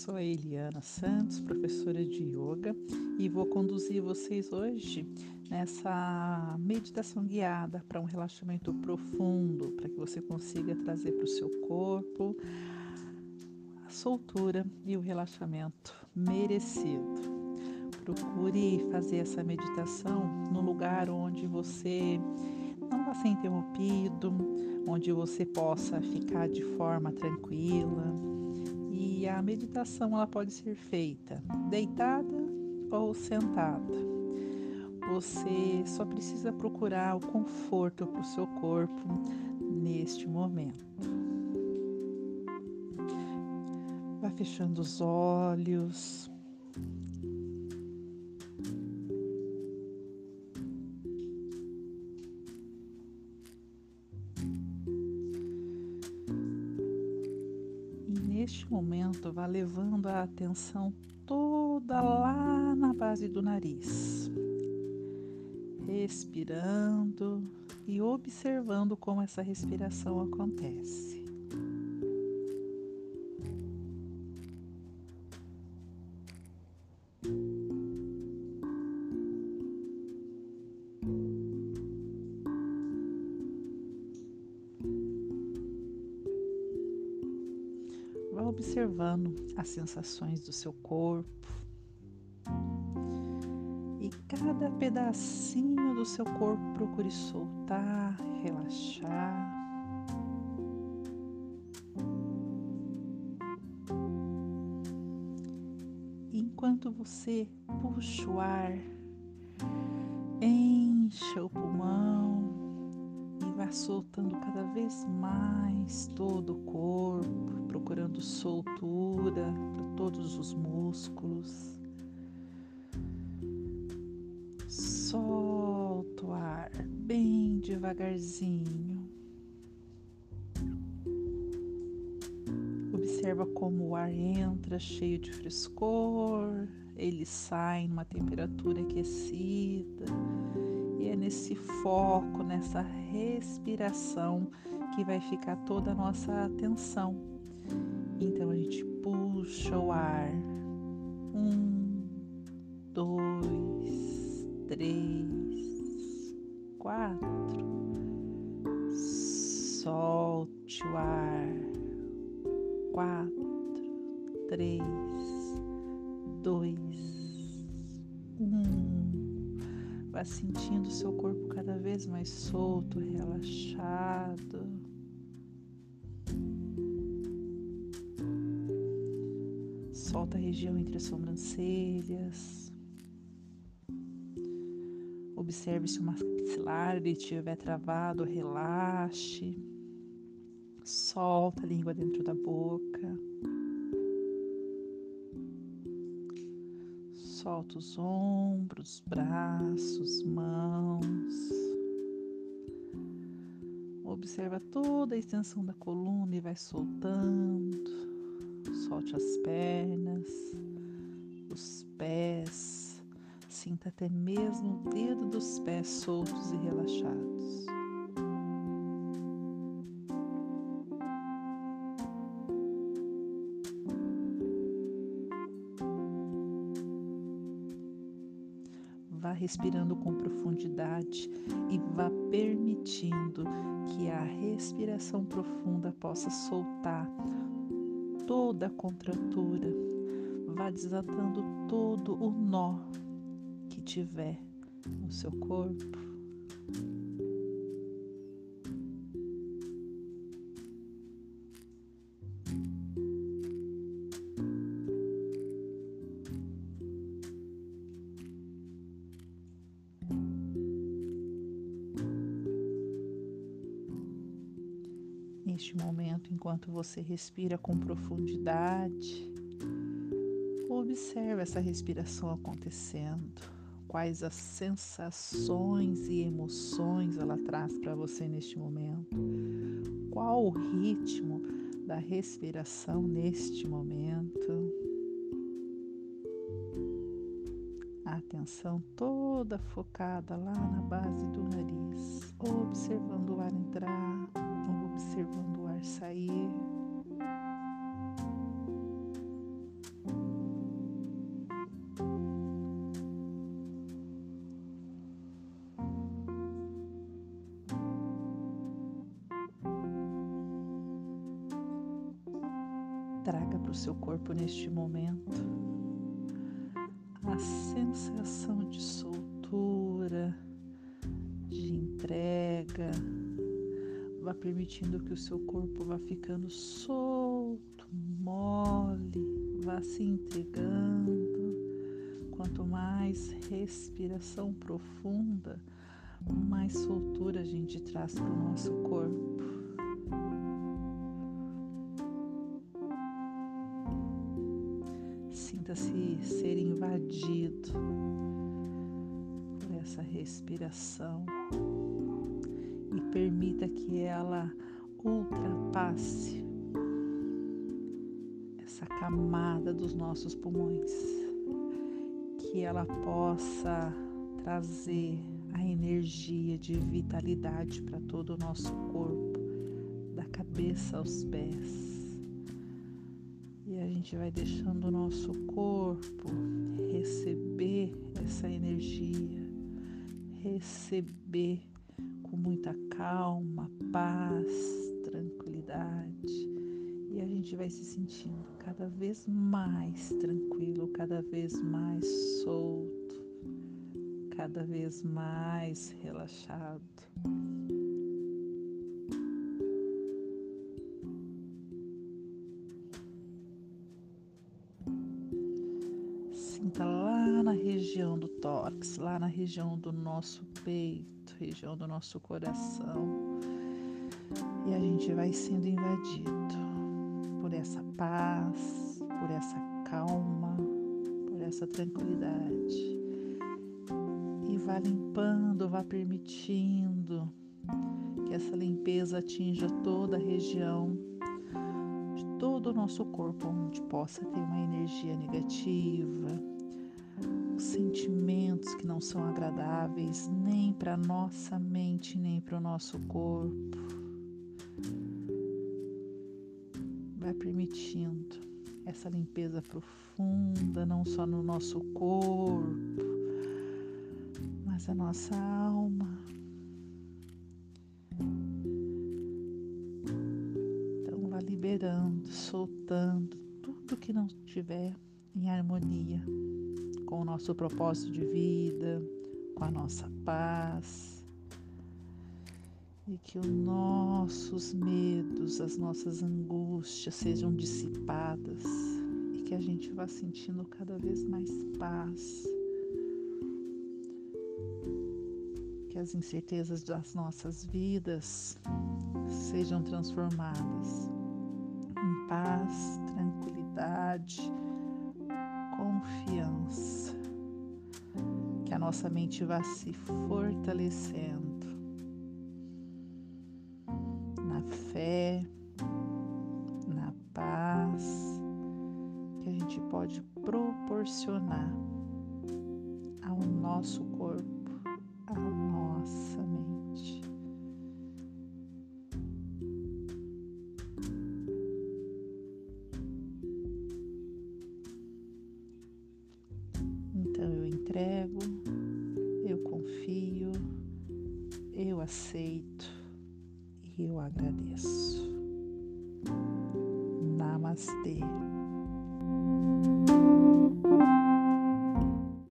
Sou a Eliana Santos, professora de yoga, e vou conduzir vocês hoje nessa meditação guiada para um relaxamento profundo, para que você consiga trazer para o seu corpo a soltura e o relaxamento merecido. Procure fazer essa meditação no lugar onde você não vai ser interrompido, onde você possa ficar de forma tranquila. E a meditação ela pode ser feita deitada ou sentada. Você só precisa procurar o conforto para o seu corpo neste momento. Vai fechando os olhos. Neste momento, vá levando a atenção toda lá na base do nariz, respirando e observando como essa respiração acontece. Observando as sensações do seu corpo e cada pedacinho do seu corpo procure soltar, relaxar. Enquanto você puxa o ar, encha o pulmão e vai soltando cada vez mais todo o corpo procurando soltura para todos os músculos. Solta o ar bem devagarzinho. Observa como o ar entra cheio de frescor, ele sai numa temperatura aquecida. E é nesse foco, nessa respiração que vai ficar toda a nossa atenção. Então a gente puxa o ar. Um, dois, três, quatro. Solte o ar. Quatro, três, dois, um. Vá sentindo seu corpo cada vez mais solto, relaxado. Solta a região entre as sobrancelhas. Observe se o maxilar estiver travado, relaxe. Solta a língua dentro da boca. Solta os ombros, braços, mãos. Observa toda a extensão da coluna e vai soltando. Solte as pernas, os pés, sinta até mesmo o dedo dos pés soltos e relaxados. Respirando com profundidade e vá permitindo que a respiração profunda possa soltar toda a contratura, vá desatando todo o nó que tiver no seu corpo. Neste momento, enquanto você respira com profundidade, observe essa respiração acontecendo. Quais as sensações e emoções ela traz para você neste momento? Qual o ritmo da respiração neste momento? Atenção toda focada lá na base do nariz, observando o ar entrar observando o ar sair. Traga para o seu corpo neste momento a sensação de soltura, de entrega. Vá permitindo que o seu corpo vá ficando solto, mole, vá se entregando. Quanto mais respiração profunda, mais soltura a gente traz para o nosso corpo. Sinta-se ser invadido por essa respiração permita que ela ultrapasse essa camada dos nossos pulmões, que ela possa trazer a energia de vitalidade para todo o nosso corpo, da cabeça aos pés. E a gente vai deixando o nosso corpo receber essa energia, receber com muita calma, paz, tranquilidade. E a gente vai se sentindo cada vez mais tranquilo, cada vez mais solto cada vez mais relaxado. Sinta lá na região do tórax, lá na região do nosso peito, região do nosso coração. E a gente vai sendo invadido por essa paz, por essa calma, por essa tranquilidade vá limpando, vá permitindo que essa limpeza atinja toda a região de todo o nosso corpo, onde possa ter uma energia negativa, sentimentos que não são agradáveis nem para nossa mente, nem para o nosso corpo. Vai permitindo essa limpeza profunda, não só no nosso corpo, mas a nossa alma. Então vá liberando, soltando tudo que não estiver em harmonia com o nosso propósito de vida, com a nossa paz. E que os nossos medos, as nossas angústias sejam dissipadas e que a gente vá sentindo cada vez mais paz que as incertezas das nossas vidas sejam transformadas em paz, tranquilidade, confiança. Que a nossa mente vá se fortalecendo na fé, na paz que a gente pode proporcionar ao nosso corpo nossa entrego, eu confio, eu aceito e eu agradeço. Namastê.